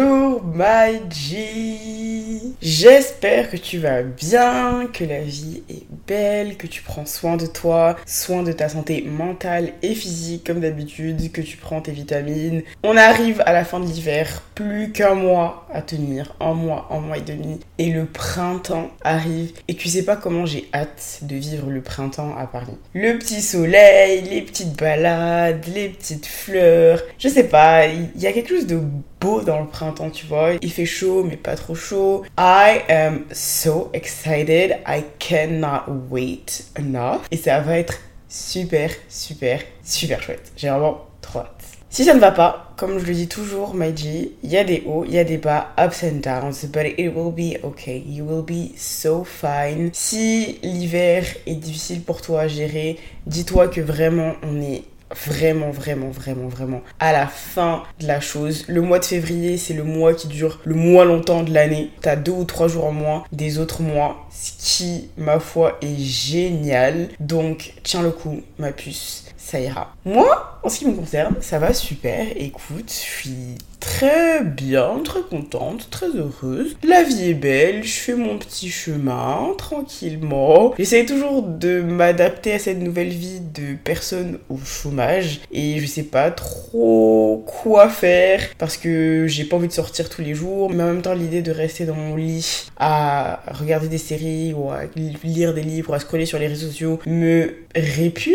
my G J'espère que tu vas bien, que la vie est belle, que tu prends soin de toi, soin de ta santé mentale et physique comme d'habitude, que tu prends tes vitamines. On arrive à la fin de l'hiver, plus qu'un mois à tenir, un mois, un mois et demi, et le printemps arrive et tu sais pas comment j'ai hâte de vivre le printemps à Paris. Le petit soleil, les petites balades, les petites fleurs, je sais pas, il y a quelque chose de beau dans le printemps, tu vois. Il fait chaud, mais pas trop chaud. I am so excited. I cannot wait enough. Et ça va être super, super, super chouette. J'ai vraiment trop hâte. Si ça ne va pas, comme je le dis toujours, G, il y a des hauts, il y a des bas, ups and downs, but it will be okay. You will be so fine. Si l'hiver est difficile pour toi à gérer, dis-toi que vraiment on est vraiment, vraiment, vraiment, vraiment à la fin de la chose. Le mois de février, c'est le mois qui dure le moins longtemps de l'année. T'as deux ou trois jours en moins des autres mois, ce qui, ma foi, est génial. Donc, tiens le coup, ma puce, ça ira. Moi, en ce qui me concerne, ça va super. Écoute, je suis très bien, très contente, très heureuse. La vie est belle, je fais mon petit chemin tranquillement. J'essaie toujours de m'adapter à cette nouvelle vie de personne au chômage et je sais pas trop quoi faire parce que j'ai pas envie de sortir tous les jours, mais en même temps l'idée de rester dans mon lit à regarder des séries ou à lire des livres, à scroller sur les réseaux sociaux me répugne.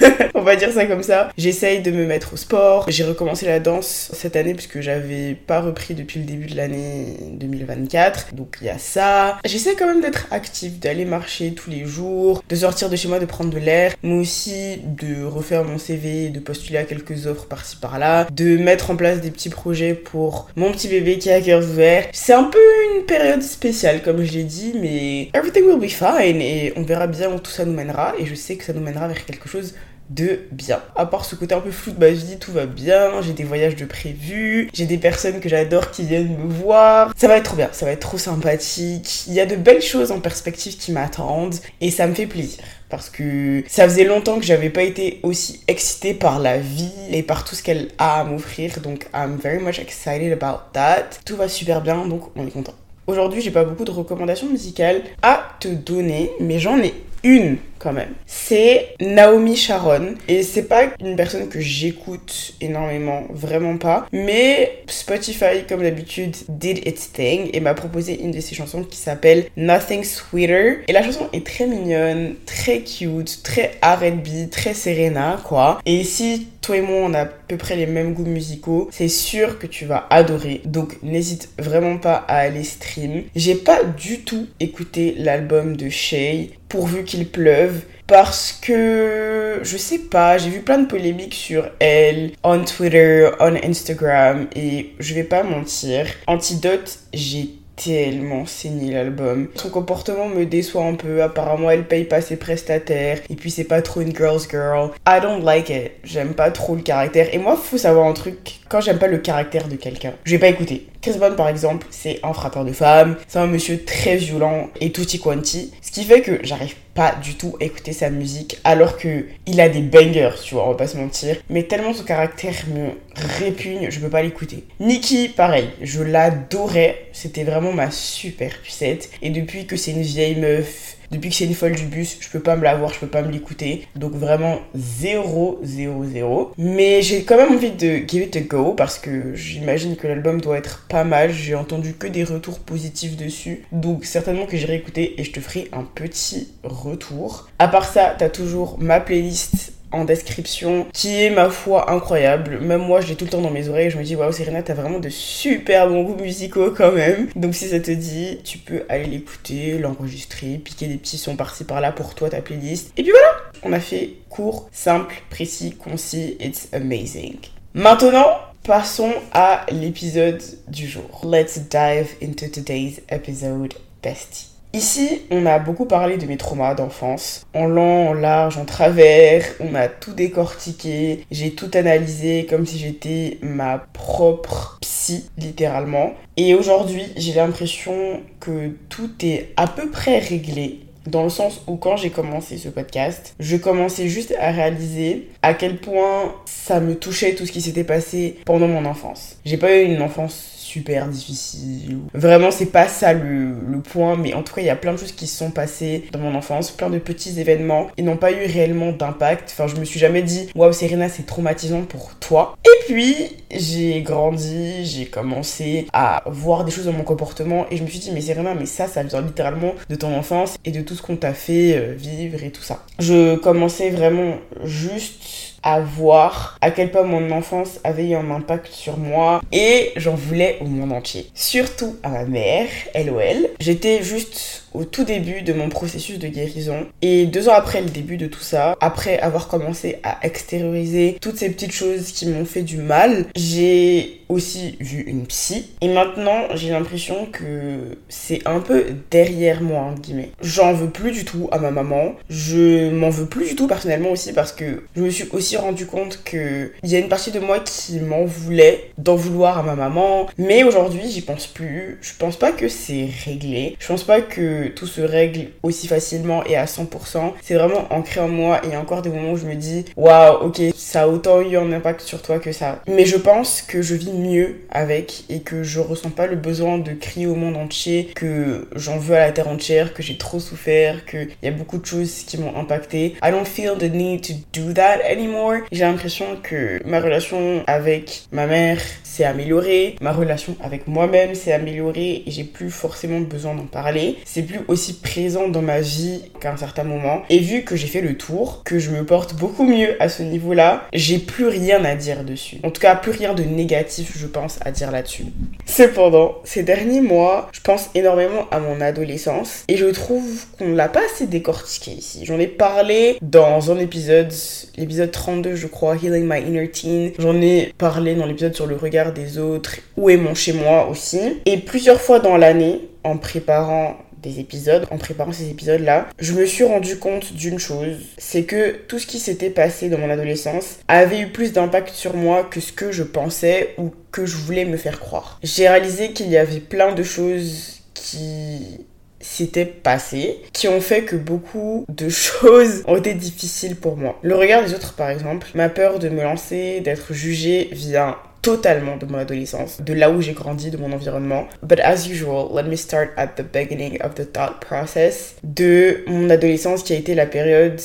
On va dire ça comme ça. J'essaye de me mettre au sport. J'ai recommencé la danse cette année puisque j'avais pas repris depuis le début de l'année 2024. Donc il y a ça. J'essaie quand même d'être active, d'aller marcher tous les jours, de sortir de chez moi, de prendre de l'air, mais aussi de refaire mon CV, de postuler à quelques offres par-ci par-là, de mettre en place des petits projets pour mon petit bébé qui a cœur ouvert. C'est un peu une période spéciale comme je l'ai dit, mais everything will be fine et on verra bien où tout ça nous mènera et je sais que ça nous mènera vers quelque chose de bien. À part ce côté un peu flou de ma vie, tout va bien, j'ai des voyages de prévus, j'ai des personnes que j'adore qui viennent me voir. Ça va être trop bien, ça va être trop sympathique. Il y a de belles choses en perspective qui m'attendent et ça me fait plaisir parce que ça faisait longtemps que j'avais pas été aussi excitée par la vie et par tout ce qu'elle a à m'offrir donc I'm very much excited about that. Tout va super bien donc on est content. Aujourd'hui, j'ai pas beaucoup de recommandations musicales à te donner, mais j'en ai une quand même. C'est Naomi Sharon. Et c'est pas une personne que j'écoute énormément, vraiment pas. Mais Spotify, comme d'habitude, did its thing et m'a proposé une de ses chansons qui s'appelle Nothing Sweeter. Et la chanson est très mignonne, très cute, très R&B, très Serena, quoi. Et si toi et moi on a à peu près les mêmes goûts musicaux, c'est sûr que tu vas adorer. Donc n'hésite vraiment pas à aller stream. J'ai pas du tout écouté l'album de Shay pourvu qu'il pleuve parce que je sais pas, j'ai vu plein de polémiques sur elle on Twitter, on Instagram et je vais pas mentir, Antidote, j'ai tellement saigné l'album. Son comportement me déçoit un peu. Apparemment, elle paye pas ses prestataires. Et puis, c'est pas trop une girl's girl. I don't like it. J'aime pas trop le caractère. Et moi, faut savoir un truc. Quand j'aime pas le caractère de quelqu'un, je vais pas écouter. Chris Brown, par exemple, c'est un frappeur de femmes. C'est un monsieur très violent et tutti quanti. Ce qui fait que j'arrive pas du tout écouter sa musique alors que il a des bangers, tu vois, on va pas se mentir. Mais tellement son caractère me répugne, je peux pas l'écouter. Nikki, pareil, je l'adorais. C'était vraiment ma super pucette. Et depuis que c'est une vieille meuf depuis que c'est une folle du bus, je peux pas me la voir, je peux pas me l'écouter. Donc vraiment 0, 0, 0. Mais j'ai quand même envie de give it a go parce que j'imagine que l'album doit être pas mal. J'ai entendu que des retours positifs dessus. Donc certainement que j'irai écouter et je te ferai un petit retour. À part ça, t'as toujours ma playlist en description qui est ma foi incroyable. Même moi, je l'ai tout le temps dans mes oreilles. Je me dis, waouh, Serena, t'as vraiment de super bons goûts musicaux quand même. Donc, si ça te dit, tu peux aller l'écouter, l'enregistrer, piquer des petits sons par-ci par-là pour toi, ta playlist. Et puis voilà, on a fait court, simple, précis, concis. It's amazing. Maintenant, passons à l'épisode du jour. Let's dive into today's episode, bestie. Ici, on a beaucoup parlé de mes traumas d'enfance. En long, en large, en travers, on a tout décortiqué. J'ai tout analysé comme si j'étais ma propre psy littéralement. Et aujourd'hui, j'ai l'impression que tout est à peu près réglé. Dans le sens où quand j'ai commencé ce podcast, je commençais juste à réaliser à quel point ça me touchait tout ce qui s'était passé pendant mon enfance. J'ai pas eu une enfance difficile. Vraiment, c'est pas ça le, le, point, mais en tout cas, il y a plein de choses qui se sont passées dans mon enfance, plein de petits événements, et n'ont pas eu réellement d'impact. Enfin, je me suis jamais dit, waouh, Serena, c'est traumatisant pour toi. Et puis, j'ai grandi, j'ai commencé à voir des choses dans mon comportement, et je me suis dit, mais Serena, mais ça, ça vient littéralement de ton enfance et de tout ce qu'on t'a fait euh, vivre et tout ça. Je commençais vraiment juste à voir à quel point mon enfance avait eu un impact sur moi et j'en voulais au monde entier. Surtout à ma mère, LOL. J'étais juste au tout début de mon processus de guérison. Et deux ans après le début de tout ça, après avoir commencé à extérioriser toutes ces petites choses qui m'ont fait du mal, j'ai aussi vu une psy. Et maintenant, j'ai l'impression que c'est un peu derrière moi, en guillemets. J'en veux plus du tout à ma maman. Je m'en veux plus du tout personnellement aussi parce que je me suis aussi rendu compte que il y a une partie de moi qui m'en voulait d'en vouloir à ma maman. Mais aujourd'hui, j'y pense plus. Je pense pas que c'est réglé. Je pense pas que tout se règle aussi facilement et à 100%. C'est vraiment ancré en moi et encore des moments où je me dis waouh, ok, ça a autant eu un impact sur toi que ça. Mais je pense que je vis mieux avec et que je ressens pas le besoin de crier au monde entier que j'en veux à la terre entière, que j'ai trop souffert, qu'il y a beaucoup de choses qui m'ont impacté. I don't feel the need to do that anymore. J'ai l'impression que ma relation avec ma mère s'est améliorée, ma relation avec moi-même s'est améliorée et j'ai plus forcément besoin d'en parler. C'est plus aussi présent dans ma vie qu'à un certain moment. Et vu que j'ai fait le tour, que je me porte beaucoup mieux à ce niveau-là, j'ai plus rien à dire dessus. En tout cas, plus rien de négatif, je pense, à dire là-dessus. Cependant, ces derniers mois, je pense énormément à mon adolescence et je trouve qu'on l'a pas assez décortiqué ici. J'en ai parlé dans un épisode, l'épisode 32, je crois, Healing My Inner Teen. J'en ai parlé dans l'épisode sur le regard des autres, où est mon chez moi aussi. Et plusieurs fois dans l'année, en préparant des épisodes, en préparant ces épisodes-là, je me suis rendu compte d'une chose, c'est que tout ce qui s'était passé dans mon adolescence avait eu plus d'impact sur moi que ce que je pensais ou que je voulais me faire croire. J'ai réalisé qu'il y avait plein de choses qui s'étaient passées, qui ont fait que beaucoup de choses ont été difficiles pour moi. Le regard des autres par exemple, ma peur de me lancer, d'être jugée vient totalement de mon adolescence, de là où j'ai grandi, de mon environnement. But as usual, let me start at the beginning of the thought process de mon adolescence qui a été la période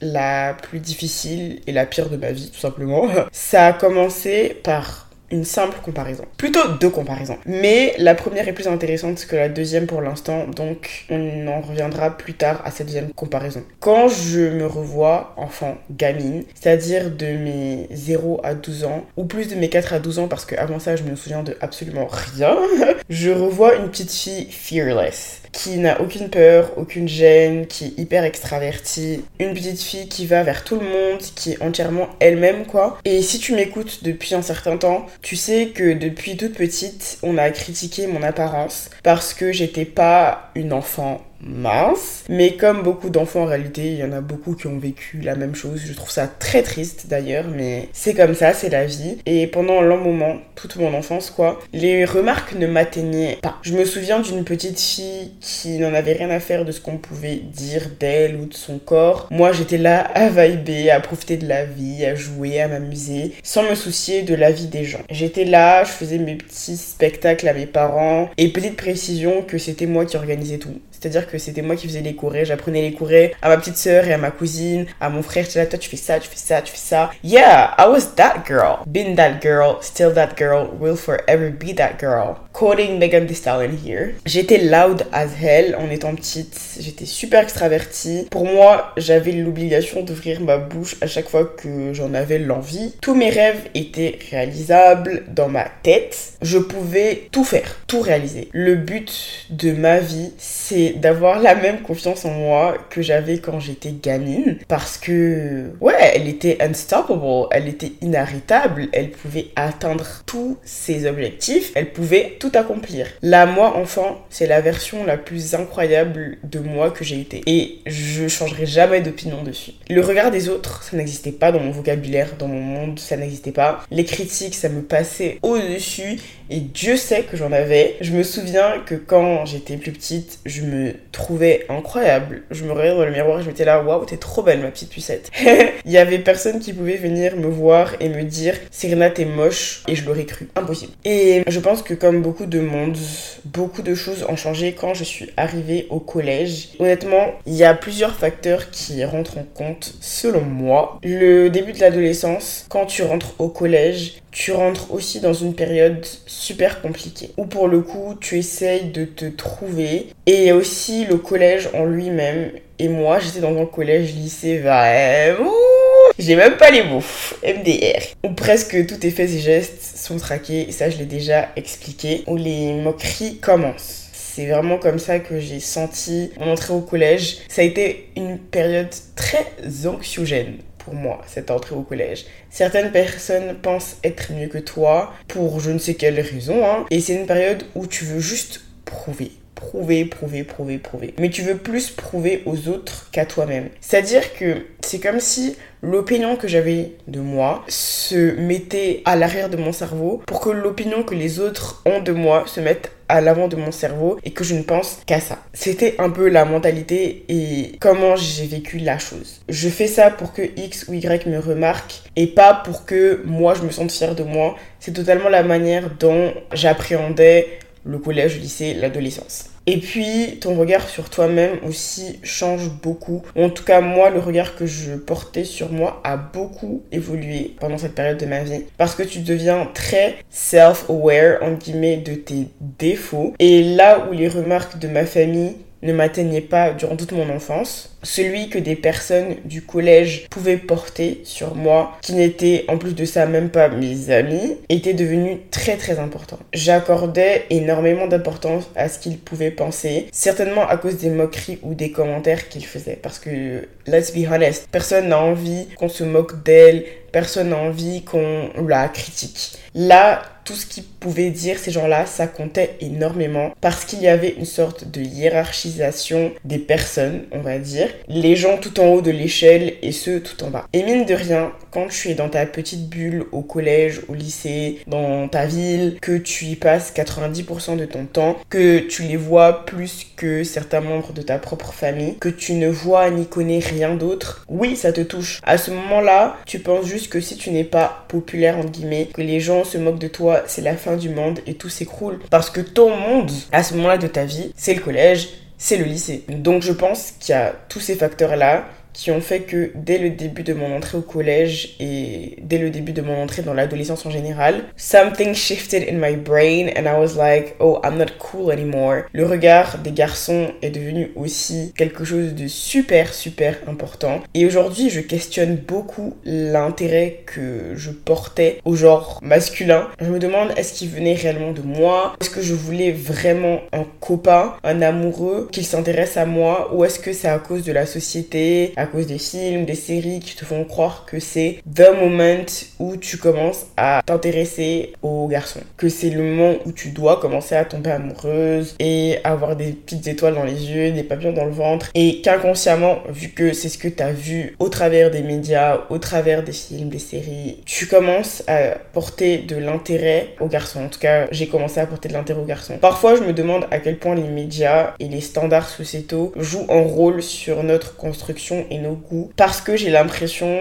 la plus difficile et la pire de ma vie, tout simplement. Ça a commencé par une simple comparaison. Plutôt deux comparaisons. Mais la première est plus intéressante que la deuxième pour l'instant, donc on en reviendra plus tard à cette deuxième comparaison. Quand je me revois enfant, gamine, c'est-à-dire de mes 0 à 12 ans, ou plus de mes 4 à 12 ans, parce qu'avant ça je me souviens de absolument rien, je revois une petite fille fearless qui n'a aucune peur, aucune gêne, qui est hyper extravertie, une petite fille qui va vers tout le monde, qui est entièrement elle-même quoi. Et si tu m'écoutes depuis un certain temps, tu sais que depuis toute petite, on a critiqué mon apparence parce que j'étais pas une enfant mince. Mais comme beaucoup d'enfants en réalité, il y en a beaucoup qui ont vécu la même chose. Je trouve ça très triste d'ailleurs, mais c'est comme ça, c'est la vie. Et pendant long moment, toute mon enfance quoi, les remarques ne m'atteignaient pas. Je me souviens d'une petite fille qui n'en avait rien à faire de ce qu'on pouvait dire d'elle ou de son corps. Moi j'étais là à vibrer, à profiter de la vie, à jouer, à m'amuser, sans me soucier de la vie des gens. J'étais là, je faisais mes petits spectacles à mes parents, et petite précision que c'était moi qui organisais tout. C'est-à-dire que c'était moi qui faisais les courées, j'apprenais les courées à ma petite sœur et à ma cousine, à mon frère, toi tu fais ça, tu fais ça, tu fais ça. Yeah, I was that girl. Been that girl, still that girl, will forever be that girl. Quoting Megan Thee Stallion here. J'étais loud as hell en étant petite, j'étais super extravertie. Pour moi, j'avais l'obligation d'ouvrir ma bouche à chaque fois que j'en avais l'envie. Tous mes rêves étaient réalisables dans ma tête. Je pouvais tout faire, tout réaliser. Le but de ma vie, c'est d'avoir la même confiance en moi que j'avais quand j'étais gamine. Parce que, ouais, elle était unstoppable, elle était inarrêtable, elle pouvait atteindre tous ses objectifs, elle pouvait tout accomplir. Là, moi, enfant, c'est la version la plus incroyable de moi que j'ai été. Et je changerai jamais d'opinion dessus. Le regard des autres, ça n'existait pas dans mon vocabulaire, dans mon monde, ça n'existait pas. Les critiques, ça me passait au-dessus Et Dieu sait que j'en avais. Je me souviens que quand j'étais plus petite, je me trouvais incroyable. Je me regardais dans le miroir et je m'étais là, waouh, t'es trop belle, ma petite pucette. Il y avait personne qui pouvait venir me voir et me dire, Serena, t'es moche. Et je l'aurais cru. Impossible. Et je pense que comme beaucoup de monde, beaucoup de choses ont changé quand je suis arrivée au collège. Honnêtement, il y a plusieurs facteurs qui rentrent en compte, selon moi. Le début de l'adolescence, quand tu rentres au collège, tu rentres aussi dans une période super compliquée où pour le coup tu essayes de te trouver. Et aussi le collège en lui-même. Et moi j'étais dans un collège lycée vraiment j'ai même pas les mots MDR où presque tous tes faits et gestes sont traqués et ça je l'ai déjà expliqué. Où les moqueries commencent. C'est vraiment comme ça que j'ai senti mon entrée au collège. Ça a été une période très anxiogène pour moi, cette entrée au collège. Certaines personnes pensent être mieux que toi pour je ne sais quelle raison, hein, et c'est une période où tu veux juste prouver. Prouver, prouver, prouver, prouver. Mais tu veux plus prouver aux autres qu'à toi-même. C'est-à-dire que c'est comme si l'opinion que j'avais de moi se mettait à l'arrière de mon cerveau pour que l'opinion que les autres ont de moi se mette à l'avant de mon cerveau et que je ne pense qu'à ça. C'était un peu la mentalité et comment j'ai vécu la chose. Je fais ça pour que X ou Y me remarque et pas pour que moi je me sente fière de moi. C'est totalement la manière dont j'appréhendais le collège, le lycée, l'adolescence. Et puis, ton regard sur toi-même aussi change beaucoup. En tout cas, moi, le regard que je portais sur moi a beaucoup évolué pendant cette période de ma vie. Parce que tu deviens très self-aware, en guillemets, de tes défauts. Et là où les remarques de ma famille ne m'atteignait pas durant toute mon enfance, celui que des personnes du collège pouvaient porter sur moi, qui n'étaient en plus de ça même pas mes amis, était devenu très très important. J'accordais énormément d'importance à ce qu'ils pouvaient penser, certainement à cause des moqueries ou des commentaires qu'ils faisaient, parce que, let's be honest, personne n'a envie qu'on se moque d'elle, personne n'a envie qu'on la critique. Là, tout ce qu'ils pouvaient dire, ces gens-là, ça comptait énormément parce qu'il y avait une sorte de hiérarchisation des personnes, on va dire. Les gens tout en haut de l'échelle et ceux tout en bas. Et mine de rien, quand tu es dans ta petite bulle au collège, au lycée, dans ta ville, que tu y passes 90% de ton temps, que tu les vois plus que certains membres de ta propre famille, que tu ne vois ni connais rien d'autre, oui, ça te touche. À ce moment-là, tu penses juste que si tu n'es pas populaire, entre guillemets, que les gens se moquent de toi, c'est la fin du monde et tout s'écroule. Parce que ton monde, à ce moment-là de ta vie, c'est le collège, c'est le lycée. Donc je pense qu'il y a tous ces facteurs-là qui ont fait que dès le début de mon entrée au collège et dès le début de mon entrée dans l'adolescence en général, something shifted in my brain and I was like, oh, I'm not cool anymore. Le regard des garçons est devenu aussi quelque chose de super, super important. Et aujourd'hui, je questionne beaucoup l'intérêt que je portais au genre masculin. Je me demande, est-ce qu'il venait réellement de moi? Est-ce que je voulais vraiment un copain, un amoureux, qu'il s'intéresse à moi? Ou est-ce que c'est à cause de la société, à cause des films, des séries qui te font croire que c'est the moment où tu commences à t'intéresser aux garçons. Que c'est le moment où tu dois commencer à tomber amoureuse et avoir des petites étoiles dans les yeux, des papillons dans le ventre. Et qu'inconsciemment, vu que c'est ce que tu as vu au travers des médias, au travers des films, des séries, tu commences à porter de l'intérêt aux garçons. En tout cas, j'ai commencé à porter de l'intérêt aux garçons. Parfois, je me demande à quel point les médias et les standards sociétaux jouent un rôle sur notre construction et nos goûts parce que j'ai l'impression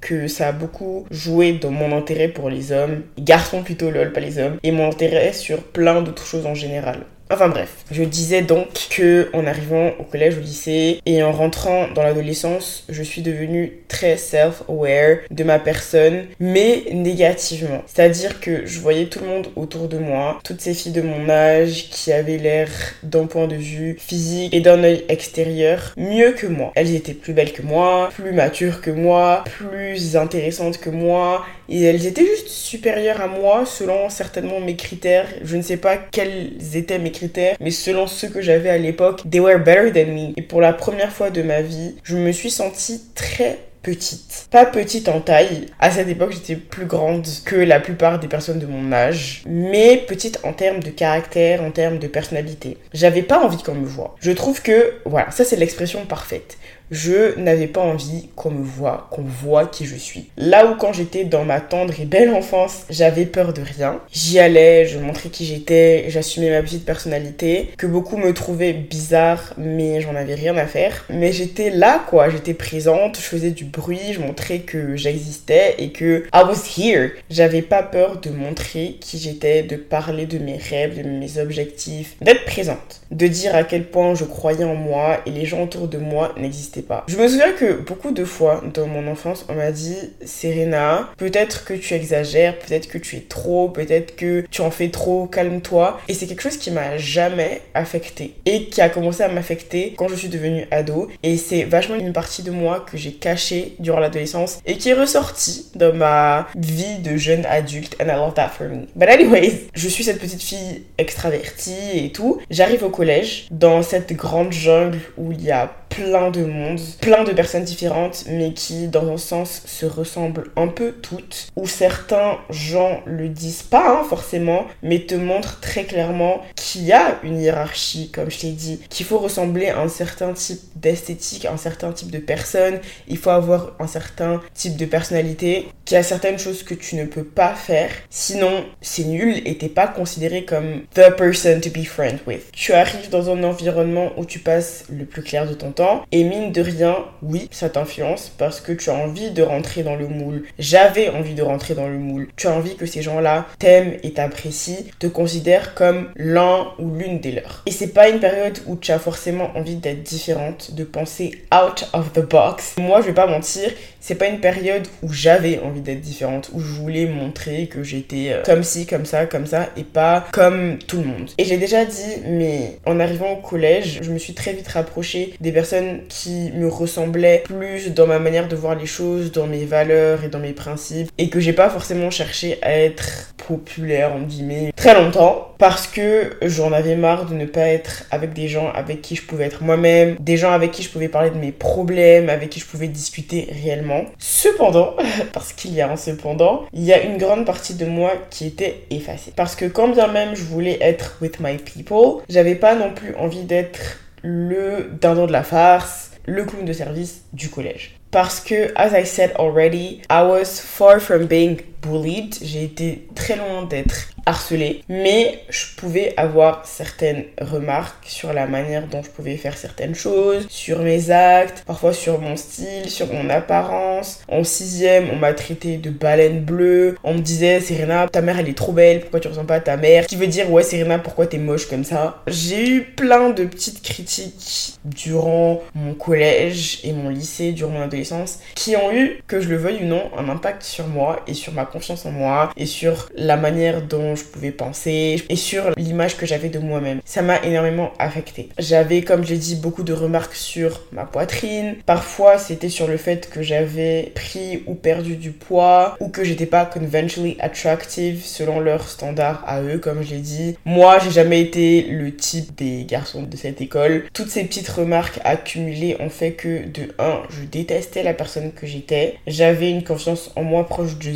que ça a beaucoup joué dans mon intérêt pour les hommes, garçons plutôt lol, pas les hommes, et mon intérêt sur plein d'autres choses en général. Enfin bref, je disais donc que en arrivant au collège, au lycée et en rentrant dans l'adolescence, je suis devenue très self-aware de ma personne, mais négativement. C'est-à-dire que je voyais tout le monde autour de moi, toutes ces filles de mon âge qui avaient l'air d'un point de vue physique et d'un œil extérieur mieux que moi. Elles étaient plus belles que moi, plus matures que moi, plus intéressantes que moi, et elles étaient juste supérieures à moi selon certainement mes critères. Je ne sais pas quels étaient mes critères mais selon ceux que j'avais à l'époque, they were better than me. Et pour la première fois de ma vie, je me suis sentie très petite. Pas petite en taille. À cette époque, j'étais plus grande que la plupart des personnes de mon âge. Mais petite en termes de caractère, en termes de personnalité. J'avais pas envie qu'on me voit. Je trouve que, voilà, ça c'est l'expression parfaite je n'avais pas envie qu'on me voit, qu'on voit qui je suis. Là où quand j'étais dans ma tendre et belle enfance, j'avais peur de rien. J'y allais, je montrais qui j'étais, j'assumais ma petite personnalité, que beaucoup me trouvaient bizarre, mais j'en avais rien à faire. Mais j'étais là, quoi, j'étais présente, je faisais du bruit, je montrais que j'existais et que I was here. J'avais pas peur de montrer qui j'étais, de parler de mes rêves, de mes objectifs, d'être présente, de dire à quel point je croyais en moi et les gens autour de moi n'existaient Je me souviens que beaucoup de fois dans mon enfance, on m'a dit Serena, peut-être que tu exagères, peut-être que tu es trop, peut-être que tu en fais trop, calme-toi. Et c'est quelque chose qui m'a jamais affecté et qui a commencé à m'affecter quand je suis devenue ado. Et c'est vachement une partie de moi que j'ai cachée durant l'adolescence et qui est ressortie dans ma vie de jeune adulte. And I love that for me. But anyways, je suis cette petite fille extravertie et tout. J'arrive au collège dans cette grande jungle où il y a plein de monde, plein de personnes différentes, mais qui, dans un sens, se ressemblent un peu toutes, où certains gens le disent pas hein, forcément, mais te montrent très clairement qu'il y a une hiérarchie, comme je t'ai dit, qu'il faut ressembler à un certain type d'esthétique, un certain type de personne, il faut avoir un certain type de personnalité, qu'il y a certaines choses que tu ne peux pas faire, sinon c'est nul et t'es pas considéré comme the person to be friend with. Tu arrives dans un environnement où tu passes le plus clair de ton temps et mine de rien, oui, ça t'influence parce que tu as envie de rentrer dans le moule. J'avais envie de rentrer dans le moule. Tu as envie que ces gens-là t'aiment et t'apprécient, te considèrent comme l'un ou l'une des leurs. Et c'est pas une période où tu as forcément envie d'être différente, de penser out of the box. Moi, je vais pas mentir, c'est pas une période où j'avais envie d'être différente, où je voulais montrer que j'étais euh, comme ci, comme ça, comme ça, et pas comme tout le monde. Et j'ai déjà dit, mais en arrivant au collège, je me suis très vite rapprochée des personnes qui me ressemblaient plus dans ma manière de voir les choses, dans mes valeurs et dans mes principes, et que j'ai pas forcément cherché à être populaire, en guillemets, très longtemps, parce que j'en avais marre de ne pas être avec des gens avec qui je pouvais être moi-même, des gens avec qui je pouvais parler de mes problèmes, avec qui je pouvais discuter réellement Cependant, parce qu'il y a un cependant, il y a une grande partie de moi qui était effacée. Parce que quand bien même je voulais être with my people, j'avais pas non plus envie d'être le dindon de la farce, le clown de service du collège. Parce que, as I said already, I was far from being bullied. J'ai été très loin d'être harcelée, mais je pouvais avoir certaines remarques sur la manière dont je pouvais faire certaines choses, sur mes actes, parfois sur mon style, sur mon apparence. En sixième, on m'a traité de baleine bleue. On me disait, Serena, ta mère elle est trop belle, pourquoi tu ressembles pas à ta mère? Qui veut dire, ouais, Serena, pourquoi t'es moche comme ça? J'ai eu plein de petites critiques durant mon collège et mon lycée, durant mon adolescence, qui ont eu, que je le veuille ou non, un impact sur moi et sur ma confiance en moi et sur la manière dont je pouvais penser et sur l'image que j'avais de moi-même. Ça m'a énormément affecté. J'avais, comme j'ai dit, beaucoup de remarques sur ma poitrine. Parfois, c'était sur le fait que j'avais pris ou perdu du poids ou que j'étais pas conventionally attractive selon leurs standards à eux, comme je l'ai dit. Moi, j'ai jamais été le type des garçons de cette école. Toutes ces petites remarques accumulées ont fait que de 1, je détestais la personne que j'étais. J'avais une confiance en moi proche de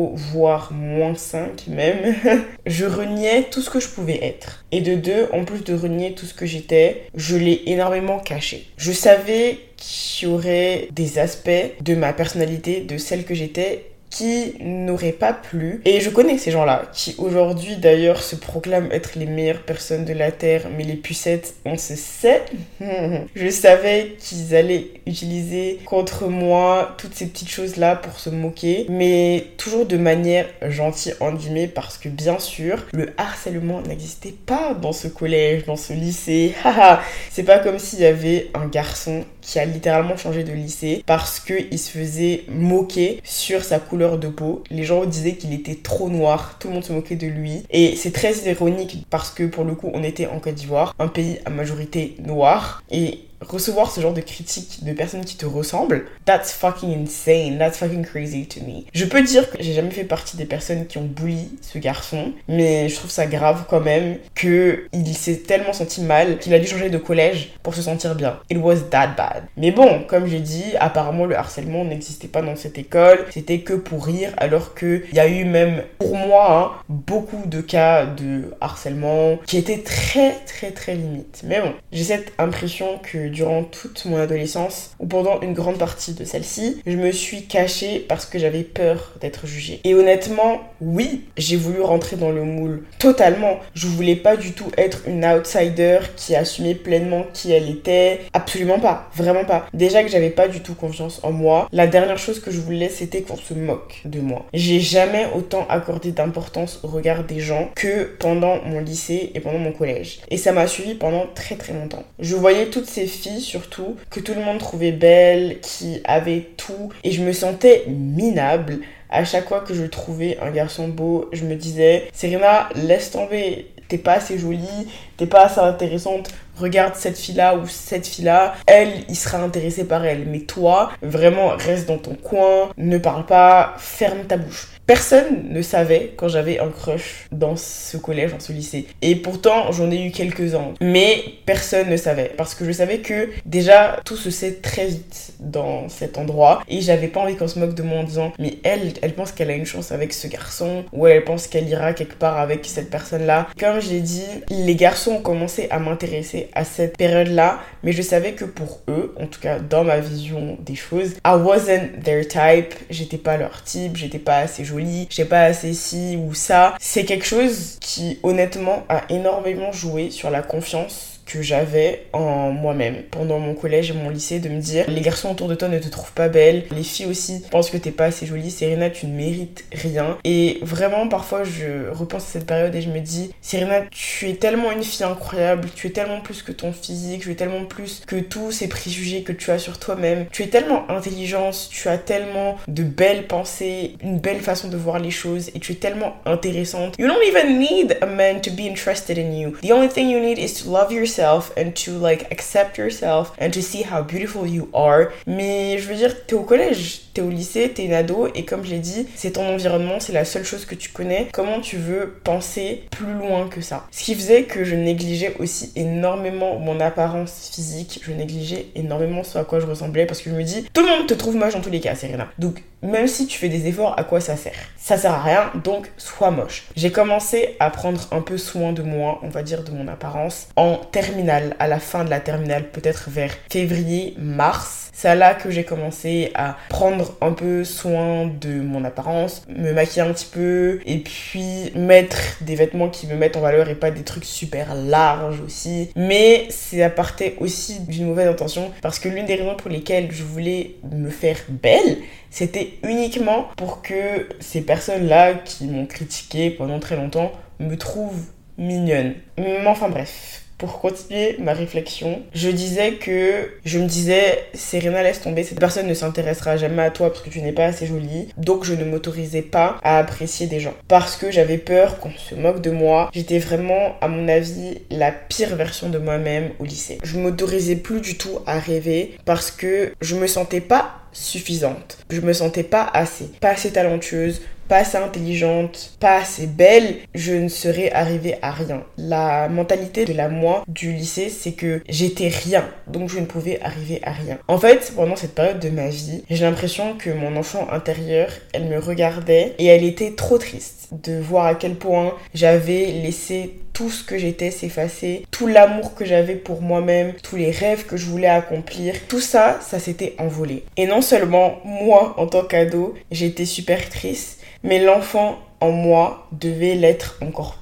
0 voire moins 5 même, je reniais tout ce que je pouvais être. Et de deux, en plus de renier tout ce que j'étais, je l'ai énormément caché. Je savais qu'il y aurait des aspects de ma personnalité, de celle que j'étais, qui n'auraient pas plu. Et je connais ces gens-là, qui aujourd'hui d'ailleurs se proclament être les meilleures personnes de la Terre, mais les pucettes, on se sait. je savais qu'ils allaient utiliser contre moi toutes ces petites choses-là pour se moquer, mais toujours de manière gentille, en guillemets, parce que bien sûr, le harcèlement n'existait pas dans ce collège, dans ce lycée. C'est pas comme s'il y avait un garçon qui a littéralement changé de lycée parce qu'il se faisait moquer sur sa couleur de peau. Les gens disaient qu'il était trop noir, tout le monde se moquait de lui. Et c'est très ironique parce que pour le coup, on était en Côte d'Ivoire, un pays à majorité noire. Et recevoir ce genre de critiques de personnes qui te ressemblent, that's fucking insane, that's fucking crazy to me. Je peux dire que j'ai jamais fait partie des personnes qui ont bully ce garçon, mais je trouve ça grave quand même que il s'est tellement senti mal qu'il a dû changer de collège pour se sentir bien. It was that bad. Mais bon, comme j'ai dit, apparemment le harcèlement n'existait pas dans cette école, c'était que pour rire, alors qu'il y a eu même, pour moi, hein, beaucoup de cas de harcèlement qui étaient très très très limites. Mais bon, j'ai cette impression que durant toute mon adolescence, ou pendant une grande partie de celle-ci, je me suis cachée parce que j'avais peur d'être jugée. Et honnêtement, oui, j'ai voulu rentrer dans le moule totalement. Je voulais pas du tout être une outsider qui assumait pleinement qui elle était. Absolument pas, vraiment pas. Déjà que j'avais pas du tout confiance en moi, la dernière chose que je voulais c'était qu'on se moque de moi. J'ai jamais autant accordé d'importance au regard des gens que pendant mon lycée et pendant mon collège. Et ça m'a suivi pendant très très longtemps. Je voyais toutes ces filles surtout que tout le monde trouvait belles, qui avaient tout. Et je me sentais minable. À chaque fois que je trouvais un garçon beau, je me disais, Serena, laisse tomber, t'es pas assez jolie, t'es pas assez intéressante, regarde cette fille-là ou cette fille-là, elle, il sera intéressé par elle. Mais toi, vraiment, reste dans ton coin, ne parle pas, ferme ta bouche. Personne ne savait quand j'avais un crush dans ce collège, dans ce lycée. Et pourtant, j'en ai eu quelques-uns. Mais personne ne savait. Parce que je savais que déjà, tout se sait très vite dans cet endroit. Et j'avais pas envie qu'on se moque de moi en disant, mais elle, elle pense qu'elle a une chance avec ce garçon. Ou elle pense qu'elle ira quelque part avec cette personne-là. Comme j'ai dit, les garçons ont commencé à m'intéresser à cette période-là. Mais je savais que pour eux, en tout cas dans ma vision des choses, I wasn't their type. J'étais pas leur type. J'étais pas assez jolie j'ai pas assez ci ou ça. C'est quelque chose qui honnêtement a énormément joué sur la confiance que j'avais en moi-même pendant mon collège et mon lycée de me dire les garçons autour de toi ne te trouvent pas belle, les filles aussi pensent que t'es pas assez jolie, Serena tu ne mérites rien et vraiment parfois je repense à cette période et je me dis Serena tu es tellement une fille incroyable, tu es tellement plus que ton physique, tu es tellement plus que tous ces préjugés que tu as sur toi-même, tu es tellement intelligente, tu as tellement de belles pensées, une belle façon de voir les choses et tu es tellement intéressante. You don't even need a man to be interested in you. The only thing you need is to love yourself and to like accept yourself and to see how beautiful you are. Mais je veux dire, t'es au collège, au lycée, t'es une ado et comme je l'ai dit, c'est ton environnement, c'est la seule chose que tu connais. Comment tu veux penser plus loin que ça? Ce qui faisait que je négligeais aussi énormément mon apparence physique, je négligeais énormément ce à quoi je ressemblais parce que je me dis, tout le monde te trouve moche dans tous les cas, Serena. Donc même si tu fais des efforts, à quoi ça sert? Ça sert à rien, donc sois moche. J'ai commencé à prendre un peu soin de moi, on va dire de mon apparence, en terminale, à la fin de la terminale, peut-être vers février, mars. C'est là que j'ai commencé à prendre un peu soin de mon apparence, me maquiller un petit peu, et puis mettre des vêtements qui me mettent en valeur et pas des trucs super larges aussi. Mais c'est à partir aussi d'une mauvaise intention, parce que l'une des raisons pour lesquelles je voulais me faire belle, c'était uniquement pour que ces personnes-là qui m'ont critiqué pendant très longtemps me trouvent mignonne. Mais enfin bref, pour continuer ma réflexion, je disais que je me disais Serena laisse tomber, cette personne ne s'intéressera jamais à toi parce que tu n'es pas assez jolie. Donc je ne m'autorisais pas à apprécier des gens parce que j'avais peur qu'on se moque de moi. J'étais vraiment à mon avis la pire version de moi-même au lycée. Je m'autorisais plus du tout à rêver parce que je me sentais pas suffisante. Je me sentais pas assez, pas assez talentueuse, pas assez intelligente, pas assez belle, je ne serais arrivée à rien. La mentalité de la moi du lycée, c'est que j'étais rien, donc je ne pouvais arriver à rien. En fait, pendant cette période de ma vie, j'ai l'impression que mon enfant intérieur, elle me regardait et elle était trop triste de voir à quel point j'avais laissé ce que j'étais s'effacer, tout l'amour que j'avais pour moi-même, tous les rêves que je voulais accomplir, tout ça, ça s'était envolé. Et non seulement moi, en tant qu'ado, j'étais super triste, mais l'enfant en moi devait l'être encore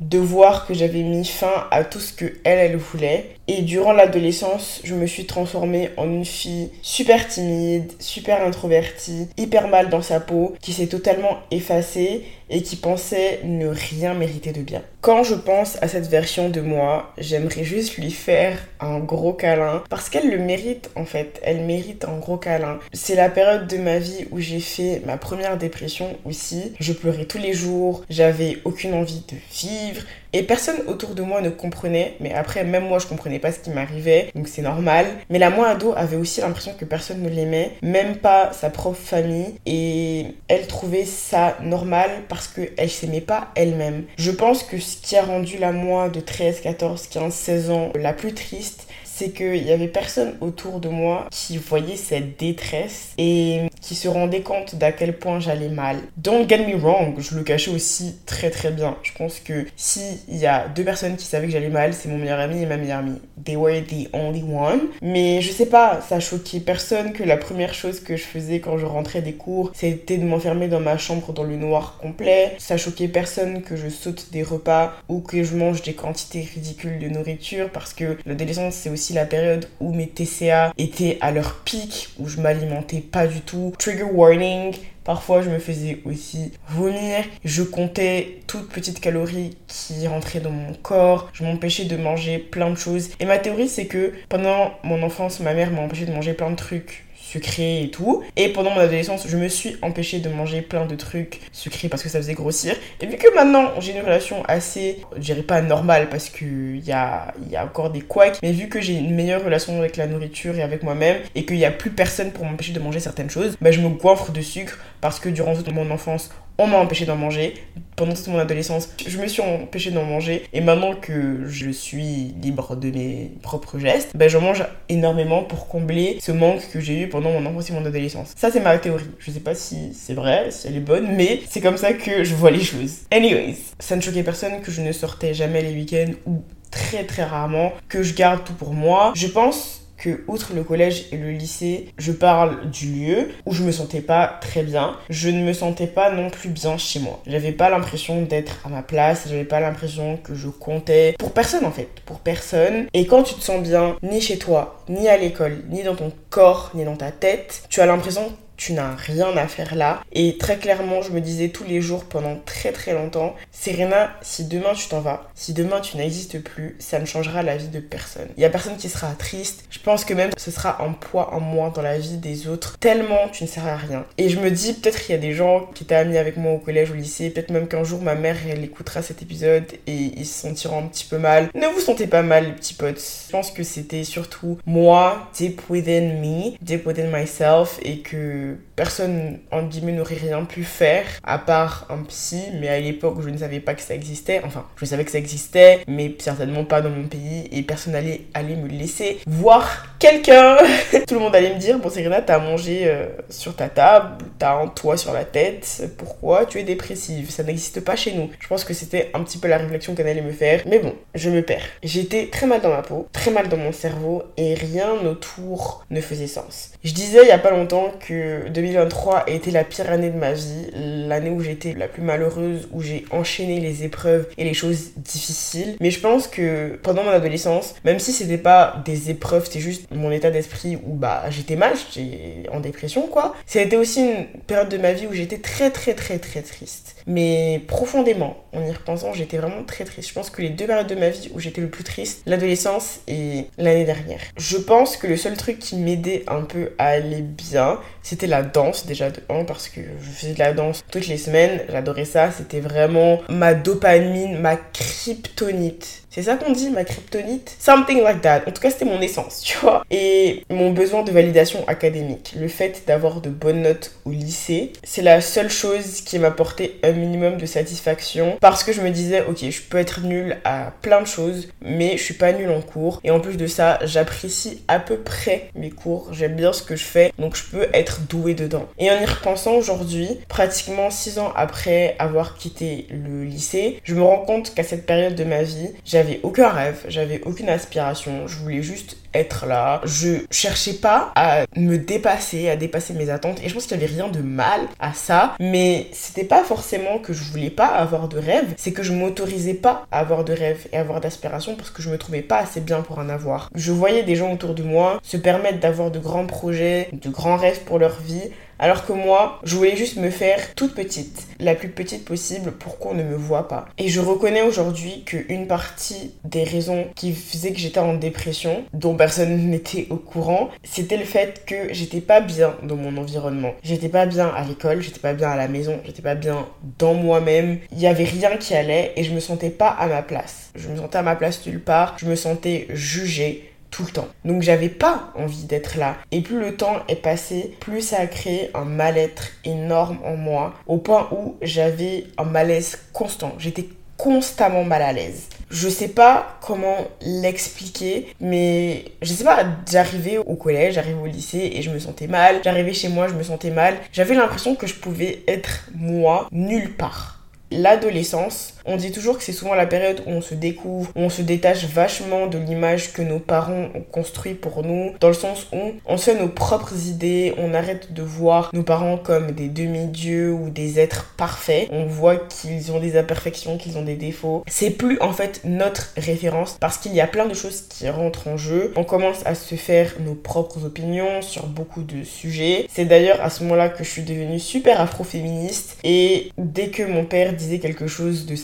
De voir que j'avais mis fin à tout ce que elle, elle voulait. Et durant l'adolescence, je me suis transformée en une fille super timide, super introvertie, hyper mal dans sa peau, qui s'est totalement effacée et qui pensait ne rien mériter de bien. Quand je pense à cette version de moi, j'aimerais juste lui faire un gros câlin parce qu'elle le mérite en fait. Elle mérite un gros câlin. C'est la période de ma vie où j'ai fait ma première dépression aussi. Je pleurais tous les jours, j'avais aucune envie de vivre. Et personne autour de moi ne comprenait, mais après, même moi, je comprenais pas ce qui m'arrivait, donc c'est normal. Mais la moi ado avait aussi l'impression que personne ne l'aimait, même pas sa propre famille, et elle trouvait ça normal parce qu'elle s'aimait pas elle-même. Je pense que ce qui a rendu la moi de 13, 14, 15, 16 ans la plus triste, c'est qu'il y avait personne autour de moi qui voyait cette détresse et qui se rendait compte d'à quel point j'allais mal. Don't get me wrong, je le cachais aussi très très bien. Je pense que s'il y a deux personnes qui savaient que j'allais mal, c'est mon meilleur ami et ma meilleure amie. They were the only one. Mais je sais pas, ça choquait personne que la première chose que je faisais quand je rentrais des cours, c'était de m'enfermer dans ma chambre dans le noir complet. Ça choquait personne que je saute des repas ou que je mange des quantités ridicules de nourriture parce que l'adolescence c'est aussi la période où mes TCA étaient à leur pic, où je m'alimentais pas du tout. Trigger warning, Parfois, je me faisais aussi vomir. Je comptais toutes petites calories qui rentraient dans mon corps. Je m'empêchais de manger plein de choses. Et ma théorie, c'est que pendant mon enfance, ma mère m'a empêché de manger plein de trucs sucré et tout. Et pendant mon adolescence, je me suis empêchée de manger plein de trucs sucrés parce que ça faisait grossir. Et vu que maintenant j'ai une relation assez, je dirais pas normale parce qu'il y a, y a encore des couacs, mais vu que j'ai une meilleure relation avec la nourriture et avec moi-même et qu'il n'y a plus personne pour m'empêcher de manger certaines choses, bah je me goinfre de sucre parce que durant mon enfance, on m'a empêché d'en manger. Pendant toute mon adolescence, je me suis empêché d'en manger. Et maintenant que je suis libre de mes propres gestes, ben je mange énormément pour combler ce manque que j'ai eu pendant mon enfance et mon adolescence. Ça, c'est ma théorie. Je sais pas si c'est vrai, si elle est bonne, mais c'est comme ça que je vois les choses. Anyways, ça ne choquait personne que je ne sortais jamais les week-ends ou très très rarement, que je garde tout pour moi. Je pense outre le collège et le lycée, je parle du lieu où je me sentais pas très bien. Je ne me sentais pas non plus bien chez moi. J'avais pas l'impression d'être à ma place, j'avais pas l'impression que je comptais pour personne en fait, pour personne. Et quand tu te sens bien ni chez toi, ni à l'école, ni dans ton corps, ni dans ta tête, tu as l'impression tu n'as rien à faire là. Et très clairement, je me disais tous les jours pendant très très longtemps, Serena, si demain tu t'en vas, si demain tu n'existes plus, ça ne changera la vie de personne. Il y a personne qui sera triste. Je pense que même ce sera un poids en moins dans la vie des autres, tellement tu ne seras à rien. Et je me dis, peut-être qu'il y a des gens qui étaient amis avec moi au collège, au lycée, peut-être même qu'un jour ma mère, elle écoutera cet épisode et ils se sentiront un petit peu mal. Ne vous sentez pas mal, les petits potes. Je pense que c'était surtout moi, deep within me, deep within myself, et que personne, en guillemets, n'aurait rien pu faire à part un psy, mais à l'époque, je ne savais pas que ça existait. Enfin, je savais que ça existait, mais certainement pas dans mon pays, et personne n'allait me laisser voir quelqu'un. Tout le monde allait me dire, bon, Serena, t'as mangé euh, sur ta table, t'as un toit sur la tête, pourquoi tu es dépressive? Ça n'existe pas chez nous. Je pense que c'était un petit peu la réflexion qu'elle allait me faire, mais bon, je me perds. J'étais très mal dans ma peau, très mal dans mon cerveau, et rien autour ne faisait sens. Je disais il y a pas longtemps que 2023 a été la pire année de ma vie, l'année où j'étais la plus malheureuse, où j'ai enchaîné les épreuves et les choses difficiles. Mais je pense que pendant mon adolescence, même si c'était pas des épreuves, c'était juste mon état d'esprit où bah j'étais mal, j'étais en dépression quoi. C'était aussi une période de ma vie où j'étais très très très très triste. Mais profondément, en y repensant, j'étais vraiment très triste. Je pense que les deux périodes de ma vie où j'étais le plus triste, l'adolescence et l'année dernière. Je pense que le seul truc qui m'aidait un peu aller bien, c'était la danse déjà de 1 parce que je faisais de la danse toutes les semaines, j'adorais ça, c'était vraiment ma dopamine, ma kryptonite. C'est ça qu'on dit, ma kryptonite? Something like that. En tout cas, c'était mon essence, tu vois. Et mon besoin de validation académique. Le fait d'avoir de bonnes notes au lycée, c'est la seule chose qui m'apportait un minimum de satisfaction. Parce que je me disais, ok, je peux être nulle à plein de choses, mais je suis pas nulle en cours. Et en plus de ça, j'apprécie à peu près mes cours. J'aime bien ce que je fais, donc je peux être douée dedans. Et en y repensant aujourd'hui, pratiquement 6 ans après avoir quitté le lycée, je me rends compte qu'à cette période de ma vie, j'avais j'avais aucun rêve, j'avais aucune aspiration, je voulais juste être là. Je cherchais pas à me dépasser, à dépasser mes attentes et je pense qu'il y avait rien de mal à ça, mais c'était pas forcément que je voulais pas avoir de rêve, c'est que je m'autorisais pas à avoir de rêve et avoir d'aspiration parce que je me trouvais pas assez bien pour en avoir. Je voyais des gens autour de moi se permettre d'avoir de grands projets, de grands rêves pour leur vie alors que moi, je voulais juste me faire toute petite, la plus petite possible pour qu'on ne me voit pas. Et je reconnais aujourd'hui qu'une partie des raisons qui faisaient que j'étais en dépression, dont personne n'était au courant, c'était le fait que j'étais pas bien dans mon environnement. J'étais pas bien à l'école, j'étais pas bien à la maison, j'étais pas bien dans moi-même. Il y avait rien qui allait et je me sentais pas à ma place. Je me sentais à ma place nulle part, je me sentais jugée le temps. Donc j'avais pas envie d'être là. Et plus le temps est passé, plus ça a créé un mal-être énorme en moi, au point où j'avais un malaise constant. J'étais constamment mal à l'aise. Je sais pas comment l'expliquer, mais je sais pas, j'arrivais au collège, j'arrivais au lycée et je me sentais mal. J'arrivais chez moi, je me sentais mal. J'avais l'impression que je pouvais être moi nulle part. L'adolescence, on dit toujours que c'est souvent la période où on se découvre, où on se détache vachement de l'image que nos parents ont construit pour nous, dans le sens où on se fait nos propres idées, on arrête de voir nos parents comme des demi-dieux ou des êtres parfaits, on voit qu'ils ont des imperfections, qu'ils ont des défauts. C'est plus en fait notre référence parce qu'il y a plein de choses qui rentrent en jeu. On commence à se faire nos propres opinions sur beaucoup de sujets. C'est d'ailleurs à ce moment-là que je suis devenue super afroféministe et dès que mon père disait quelque chose de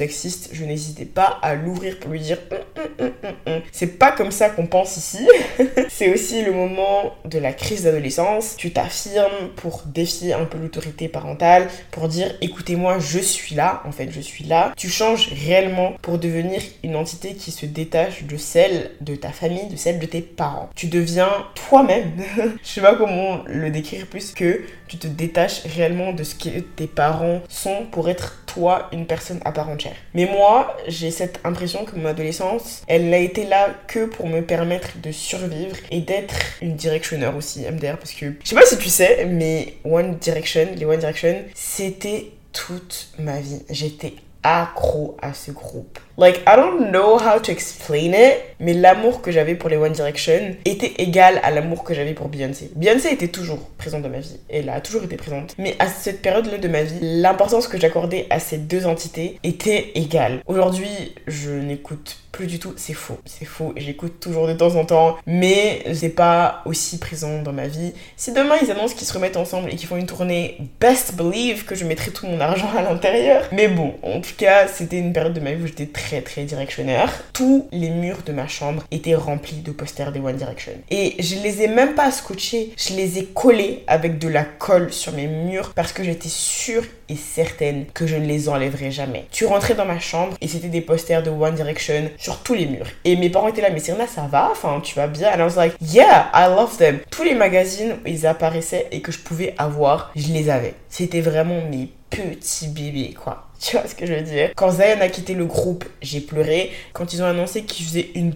je n'hésitais pas à l'ouvrir pour lui dire hum, hum, hum, c'est pas comme ça qu'on pense ici. c'est aussi le moment de la crise d'adolescence. Tu t'affirmes pour défier un peu l'autorité parentale, pour dire écoutez-moi, je suis là, en fait, je suis là. Tu changes réellement pour devenir une entité qui se détache de celle de ta famille, de celle de tes parents. Tu deviens toi-même. je sais pas comment le décrire plus que tu te détaches réellement de ce que tes parents sont pour être toi une personne à part entière. Mais moi, j'ai cette impression que mon adolescence, elle n'a été là que pour me permettre de survivre et d'être une directionneur aussi, MDR, parce que je sais pas si tu sais, mais One Direction, les One Direction, c'était toute ma vie. J'étais accro à ce groupe. Like, I don't know how to explain it, mais l'amour que j'avais pour les One Direction était égal à l'amour que j'avais pour Beyoncé. Beyoncé était toujours présente dans ma vie, elle a toujours été présente. Mais à cette période-là de ma vie, l'importance que j'accordais à ces deux entités était égale. Aujourd'hui, je n'écoute plus du tout, c'est faux. C'est faux, j'écoute toujours de temps en temps, mais c'est pas aussi présent dans ma vie. Si demain ils annoncent qu'ils se remettent ensemble et qu'ils font une tournée, best believe que je mettrai tout mon argent à l'intérieur. Mais bon, en tout cas, c'était une période de ma vie où j'étais très très directionnaire. Tous les murs de ma chambre étaient remplis de posters des One Direction. Et je les ai même pas scotchés, je les ai collés avec de la colle sur mes murs parce que j'étais sûre et certaine que je ne les enlèverais jamais. Tu rentrais dans ma chambre et c'était des posters de One Direction sur tous les murs. Et mes parents étaient là, mais Serena, ça va? Enfin, tu vas bien? And I was like, yeah, I love them. Tous les magazines où ils apparaissaient et que je pouvais avoir, je les avais. C'était vraiment mes petits bébés, quoi. Tu vois ce que je veux dire? Quand Zayn a quitté le groupe, j'ai pleuré. Quand ils ont annoncé qu'ils faisaient une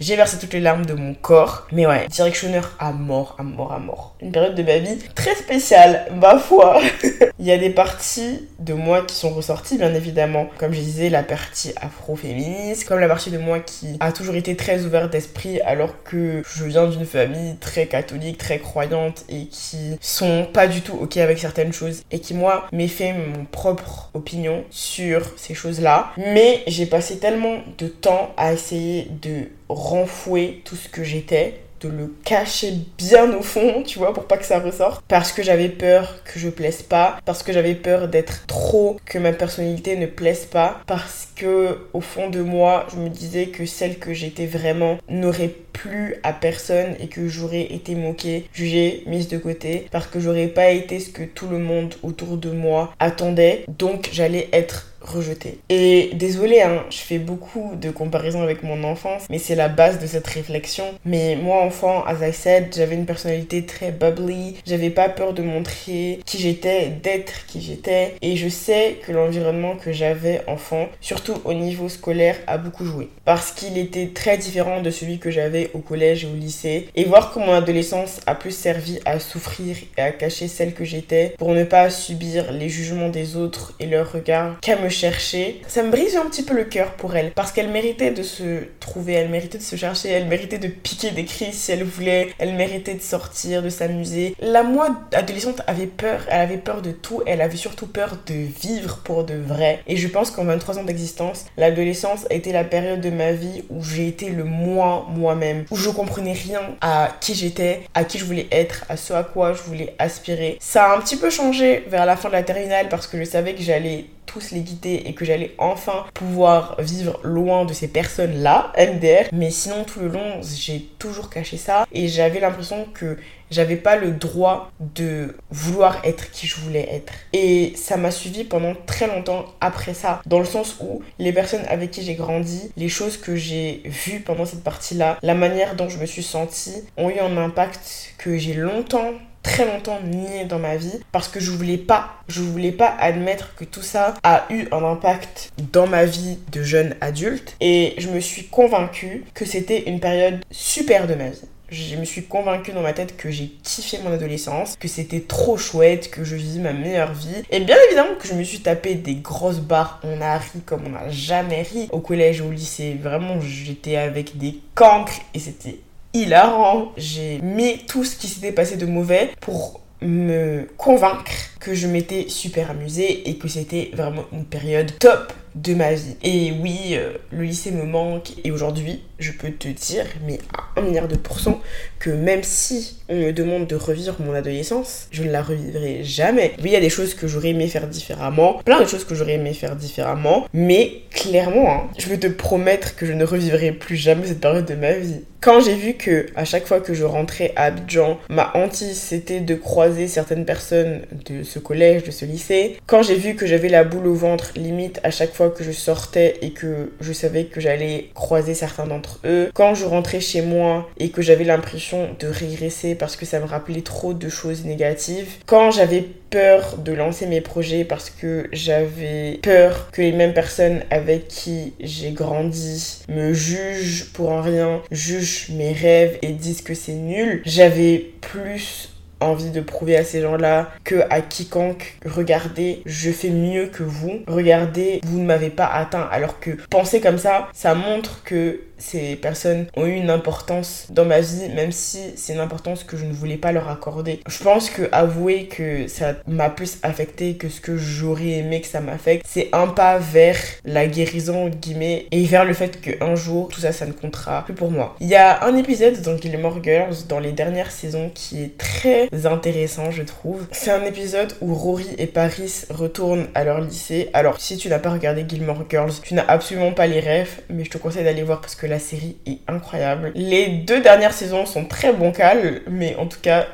j'ai versé toutes les larmes de mon corps. Mais ouais, directionneur à mort, à mort, à mort. Une période de ma vie très spéciale, ma foi. Il y a des parties de moi qui sont ressorties, bien évidemment. Comme je disais, la partie afro-féministe, comme la partie de moi qui a toujours été très ouverte d'esprit alors que je viens d'une famille très catholique, très croyante et qui sont pas du tout ok avec certaines choses et qui, moi, m'ait fait mon propre opinion sur ces choses-là. Mais j'ai passé tellement de temps à essayer de renfouer tout ce que j'étais de le cacher bien au fond, tu vois, pour pas que ça ressorte. Parce que j'avais peur que je plaise pas, parce que j'avais peur d'être trop, que ma personnalité ne plaise pas, parce que au fond de moi, je me disais que celle que j'étais vraiment n'aurait plus à personne et que j'aurais été moquée, jugée, mise de côté, parce que j'aurais pas été ce que tout le monde autour de moi attendait. Donc j'allais être rejeté. Et désolé, hein, je fais beaucoup de comparaisons avec mon enfance, mais c'est la base de cette réflexion. Mais moi, enfant, as I said, j'avais une personnalité très bubbly, j'avais pas peur de montrer qui j'étais, d'être qui j'étais, et je sais que l'environnement que j'avais enfant, surtout au niveau scolaire, a beaucoup joué. Parce qu'il était très différent de celui que j'avais au collège et au lycée, et voir que mon adolescence a plus servi à souffrir et à cacher celle que j'étais pour ne pas subir les jugements des autres et leurs regards qu'à me chercher. Ça me brise un petit peu le cœur pour elle parce qu'elle méritait de se trouver, elle méritait de se chercher, elle méritait de piquer des cris si elle voulait, elle méritait de sortir, de s'amuser. La moi adolescente avait peur, elle avait peur de tout, elle avait surtout peur de vivre pour de vrai. Et je pense qu'en 23 ans d'existence, l'adolescence a été la période de ma vie où j'ai été le moi moi-même, où je comprenais rien à qui j'étais, à qui je voulais être, à ce à quoi je voulais aspirer. Ça a un petit peu changé vers la fin de la terminale parce que je savais que j'allais tous les quitter et que j'allais enfin pouvoir vivre loin de ces personnes-là, MDR. Mais sinon, tout le long, j'ai toujours caché ça et j'avais l'impression que j'avais pas le droit de vouloir être qui je voulais être. Et ça m'a suivi pendant très longtemps après ça, dans le sens où les personnes avec qui j'ai grandi, les choses que j'ai vues pendant cette partie-là, la manière dont je me suis sentie, ont eu un impact que j'ai longtemps très longtemps nié dans ma vie parce que je voulais pas, je voulais pas admettre que tout ça a eu un impact dans ma vie de jeune adulte et je me suis convaincue que c'était une période super de ma vie. Je me suis convaincue dans ma tête que j'ai kiffé mon adolescence, que c'était trop chouette, que je vivais ma meilleure vie. Et bien évidemment que je me suis tapé des grosses barres. On a ri comme on n'a jamais ri au collège, au lycée. Vraiment, j'étais avec des cancres et c'était hilarant. J'ai mis tout ce qui s'était passé de mauvais pour me convaincre que je m'étais super amusée et que c'était vraiment une période top de ma vie. Et oui, euh, le lycée me manque et aujourd'hui, je peux te dire, mais à un milliard de pourcents, que même si on me demande de revivre mon adolescence, je ne la revivrai jamais. Oui, il y a des choses que j'aurais aimé faire différemment, plein de choses que j'aurais aimé faire différemment, mais clairement, hein, je peux te promettre que je ne revivrai plus jamais cette période de ma vie. Quand j'ai vu que à chaque fois que je rentrais à Abidjan, ma hantise c'était de croiser certaines personnes de ce collège, de ce lycée, quand j'ai vu que j'avais la boule au ventre limite à chaque fois que je sortais et que je savais que j'allais croiser certains d'entre eux, quand je rentrais chez moi et que j'avais l'impression de régresser parce que ça me rappelait trop de choses négatives, quand j'avais peur de lancer mes projets parce que j'avais peur que les mêmes personnes avec qui j'ai grandi me jugent pour un rien, jugent mes rêves et disent que c'est nul, j'avais plus envie de prouver à ces gens-là que à quiconque regardez je fais mieux que vous regardez vous ne m'avez pas atteint alors que penser comme ça ça montre que ces personnes ont eu une importance dans ma vie, même si c'est une importance que je ne voulais pas leur accorder. Je pense que avouer que ça m'a plus affecté que ce que j'aurais aimé que ça m'affecte, c'est un pas vers la guérison, guillemets, et vers le fait qu'un jour, tout ça, ça ne comptera plus pour moi. Il y a un épisode dans Gilmore Girls, dans les dernières saisons, qui est très intéressant, je trouve. C'est un épisode où Rory et Paris retournent à leur lycée. Alors, si tu n'as pas regardé Gilmore Girls, tu n'as absolument pas les rêves, mais je te conseille d'aller voir parce que la série est incroyable. Les deux dernières saisons sont très bon calmes, mais en tout cas,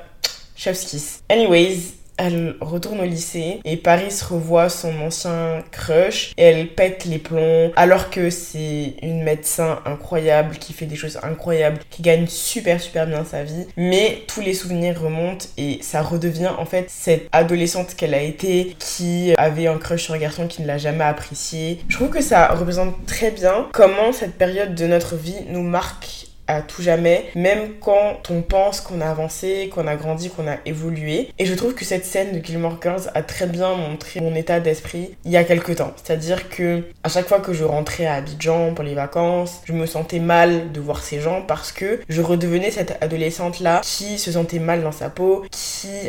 chef's kiss. Anyways, elle retourne au lycée et Paris revoit son ancien crush et elle pète les plombs alors que c'est une médecin incroyable qui fait des choses incroyables, qui gagne super super bien sa vie. Mais tous les souvenirs remontent et ça redevient en fait cette adolescente qu'elle a été qui avait un crush sur un garçon qui ne l'a jamais apprécié. Je trouve que ça représente très bien comment cette période de notre vie nous marque à tout jamais, même quand on pense qu'on a avancé, qu'on a grandi, qu'on a évolué. Et je trouve que cette scène de Gilmore Girls a très bien montré mon état d'esprit il y a quelques temps. C'est-à-dire que à chaque fois que je rentrais à Abidjan pour les vacances, je me sentais mal de voir ces gens parce que je redevenais cette adolescente-là qui se sentait mal dans sa peau,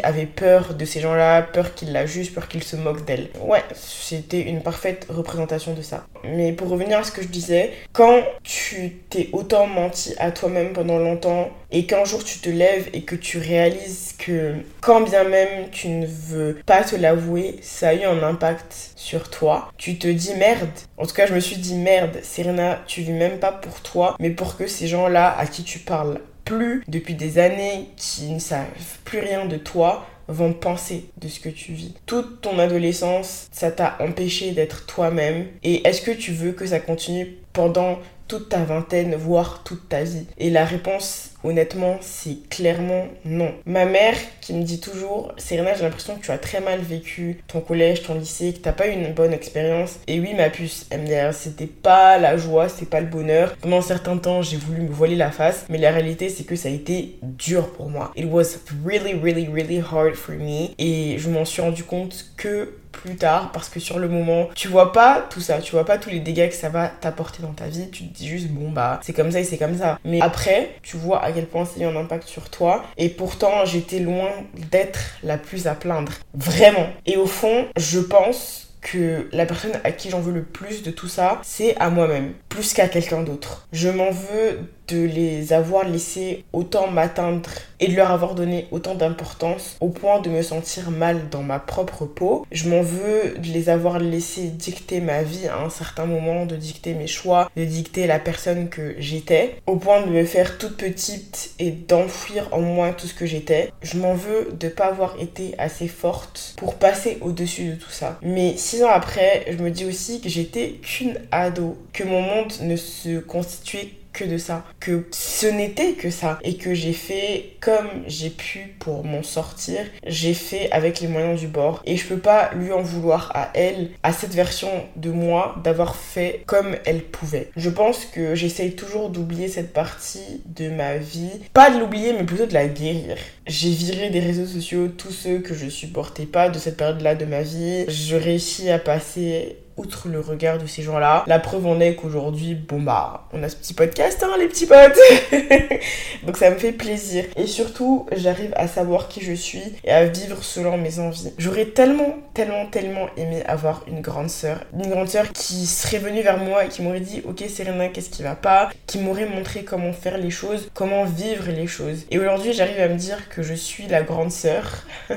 avait peur de ces gens-là, peur qu'ils la jugent, peur qu'ils se moquent d'elle. Ouais, c'était une parfaite représentation de ça. Mais pour revenir à ce que je disais, quand tu t'es autant menti à toi-même pendant longtemps et qu'un jour tu te lèves et que tu réalises que quand bien même tu ne veux pas te l'avouer, ça a eu un impact sur toi, tu te dis merde. En tout cas, je me suis dit merde, Serena, tu vis même pas pour toi, mais pour que ces gens-là à qui tu parles plus depuis des années, qui ne savent plus rien de toi, vont penser de ce que tu vis. Toute ton adolescence, ça t'a empêché d'être toi-même. Et est-ce que tu veux que ça continue pendant toute ta vingtaine, voire toute ta vie? Et la réponse, honnêtement, c'est clairement non. Ma mère qui me dit toujours, Serena, j'ai l'impression que tu as très mal vécu ton collège, ton lycée, que t'as pas eu une bonne expérience. Et oui, ma puce, elle me dit, c'était pas la joie, c'était pas le bonheur. Pendant un certain temps, j'ai voulu me voiler la face, mais la réalité, c'est que ça a été dur pour moi. It was really, really, really hard for me. Et je m'en suis rendu compte que plus tard parce que sur le moment tu vois pas tout ça tu vois pas tous les dégâts que ça va t'apporter dans ta vie tu te dis juste bon bah c'est comme ça et c'est comme ça mais après tu vois à quel point ça a un impact sur toi. Et pourtant j'étais loin d'être la plus à plaindre. Vraiment. Et au fond je pense que la personne à qui j'en veux le plus de tout ça, c'est à moi-même, plus qu'à quelqu'un d'autre. Je m'en veux de les avoir laissés autant m'atteindre et de leur avoir donné autant d'importance au point de me sentir mal dans ma propre peau. Je m'en veux de les avoir laissés dicter ma vie à un certain moment, de dicter mes choix, de dicter la personne que j'étais, au point de me faire toute petite et d'enfuir en moi tout ce que j'étais. Je m'en veux de pas avoir été assez forte pour passer au-dessus de tout ça. Mais six ans après, je me dis aussi que j'étais qu'une ado, que mon monde ne se constituait que de ça, que ce n'était que ça et que j'ai fait comme j'ai pu pour m'en sortir, j'ai fait avec les moyens du bord et je peux pas lui en vouloir à elle, à cette version de moi d'avoir fait comme elle pouvait. Je pense que j'essaye toujours d'oublier cette partie de ma vie, pas de l'oublier mais plutôt de la guérir. J'ai viré des réseaux sociaux tous ceux que je supportais pas de cette période-là de ma vie. Je réussis à passer outre le regard de ces gens-là. La preuve en est qu'aujourd'hui, bon bah, on a ce petit podcast, hein, les petits potes. Donc ça me fait plaisir. Et surtout, j'arrive à savoir qui je suis et à vivre selon mes envies. J'aurais tellement, tellement, tellement aimé avoir une grande sœur. Une grande sœur qui serait venue vers moi et qui m'aurait dit, ok Serena, qu'est-ce qui va pas? Qui m'aurait montré comment faire les choses, comment vivre les choses. Et aujourd'hui, j'arrive à me dire que je suis la grande sœur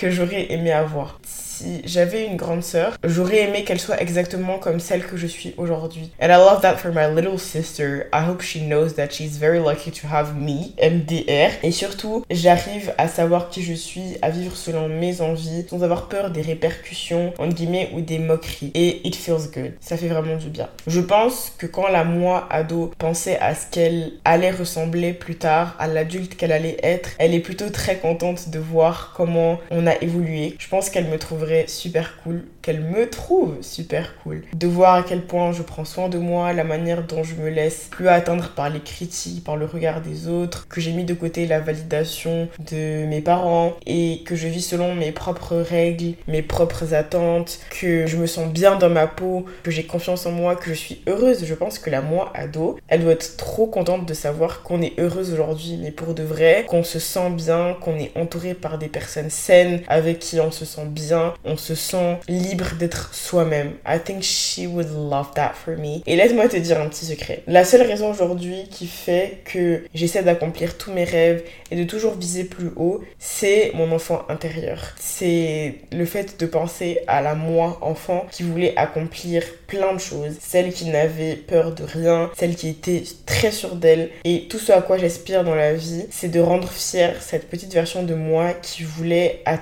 que j'aurais aimé avoir si j'avais une grande sœur, j'aurais aimé qu'elle soit exactement comme celle que je suis aujourd'hui. And I love that for my little sister. I hope she knows that she's very lucky to have me, MDR. Et surtout, j'arrive à savoir qui je suis, à vivre selon mes envies, sans avoir peur des répercussions, entre guillemets, ou des moqueries. Et it feels good. Ça fait vraiment du bien. Je pense que quand la moi ado pensait à ce qu'elle allait ressembler plus tard, à l'adulte qu'elle allait être, elle est plutôt très contente de voir comment on a évolué. Je pense qu'elle me trouverait super cool, qu'elle me trouve super cool. De voir à quel point je prends soin de moi, la manière dont je me laisse plus atteindre par les critiques, par le regard des autres, que j'ai mis de côté la validation de mes parents et que je vis selon mes propres règles, mes propres attentes, que je me sens bien dans ma peau, que j'ai confiance en moi, que je suis heureuse. Je pense que la moi ado, elle doit être trop contente de savoir qu'on est heureuse aujourd'hui, mais pour de vrai, qu'on se sent bien, qu'on est entouré par des personnes saines avec qui on se sent bien, on se sent libre d'être soi-même. I think she would love that for me. Et laisse-moi te dire un petit secret. La seule raison aujourd'hui qui fait que j'essaie d'accomplir tous mes rêves et de toujours viser plus haut, c'est mon enfant intérieur. C'est le fait de penser à la moi enfant qui voulait accomplir plein de choses, celle qui n'avait peur de rien, celle qui était très sûre d'elle et tout ce à quoi j'aspire dans la vie, c'est de rendre fière cette petite version de moi qui voulait atteindre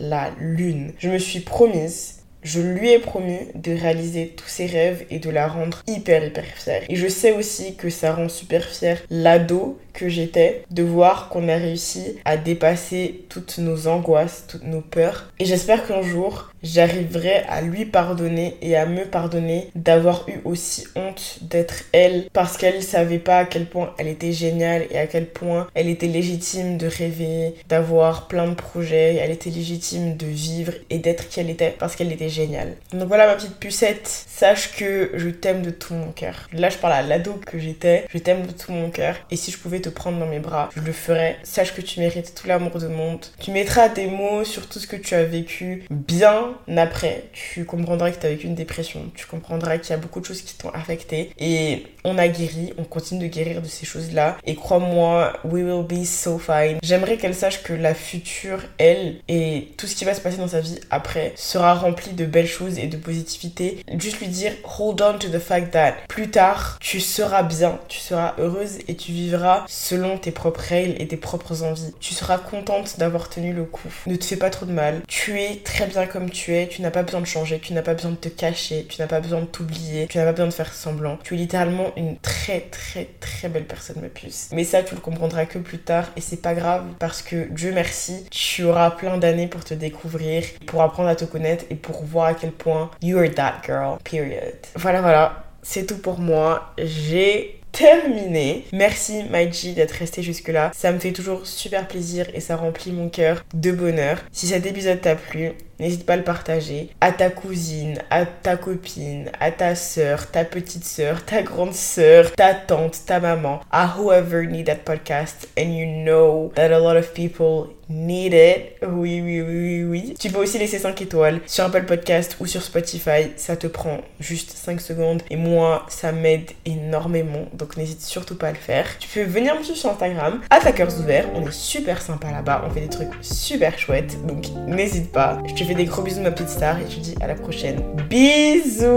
la lune. Je me suis promise je lui ai promis de réaliser tous ses rêves et de la rendre hyper hyper fière. Et je sais aussi que ça rend super fière l'ado que j'étais de voir qu'on a réussi à dépasser toutes nos angoisses, toutes nos peurs. Et j'espère qu'un jour, j'arriverai à lui pardonner et à me pardonner d'avoir eu aussi honte d'être elle parce qu'elle savait pas à quel point elle était géniale et à quel point elle était légitime de rêver, d'avoir plein de projets, elle était légitime de vivre et d'être qui elle était parce qu'elle était géniale. Donc voilà ma petite pucette, sache que je t'aime de tout mon cœur. Là je parle à l'ado que j'étais, je t'aime de tout mon cœur et si je pouvais te prendre dans mes bras, je le ferai. Sache que tu mérites tout l'amour du monde. Tu mettras des mots sur tout ce que tu as vécu bien après. Tu comprendras que tu as vécu une dépression. Tu comprendras qu'il y a beaucoup de choses qui t'ont affecté. Et on a guéri, on continue de guérir de ces choses-là. Et crois-moi, we will be so fine. J'aimerais qu'elle sache que la future, elle, et tout ce qui va se passer dans sa vie après, sera rempli de belles choses et de positivité. Juste lui dire, hold on to the fact that plus tard, tu seras bien, tu seras heureuse et tu vivras selon tes propres règles et tes propres envies. Tu seras contente d'avoir tenu le coup. Ne te fais pas trop de mal. Tu es très bien comme tu es. Tu n'as pas besoin de changer. Tu n'as pas besoin de te cacher. Tu n'as pas besoin de t'oublier. Tu n'as pas besoin de faire semblant. Tu es littéralement une très très très belle personne, ma puce. Mais ça, tu le comprendras que plus tard et c'est pas grave parce que Dieu merci, tu auras plein d'années pour te découvrir, pour apprendre à te connaître et pour voir à quel point you are that girl. Period. Voilà, voilà. C'est tout pour moi. J'ai terminé. Merci Maiji d'être resté jusque là. Ça me fait toujours super plaisir et ça remplit mon cœur de bonheur. Si cet épisode t'a plu, n'hésite pas à le partager à ta cousine, à ta copine, à ta soeur, ta petite soeur, ta grande soeur, ta tante, ta maman, à whoever need that podcast and you know that a lot of people need it. Oui, oui, oui, oui, Tu peux aussi laisser 5 étoiles sur Apple Podcast ou sur Spotify. Ça te prend juste 5 secondes. Et moi, ça m'aide énormément. Donc n'hésite surtout pas à le faire. Tu peux venir me suivre sur Instagram, Attackers ouverts. On est super sympa là-bas. On fait des trucs super chouettes. Donc n'hésite pas. Je te fais des gros bisous, ma petite star. Et je te dis à la prochaine. Bisous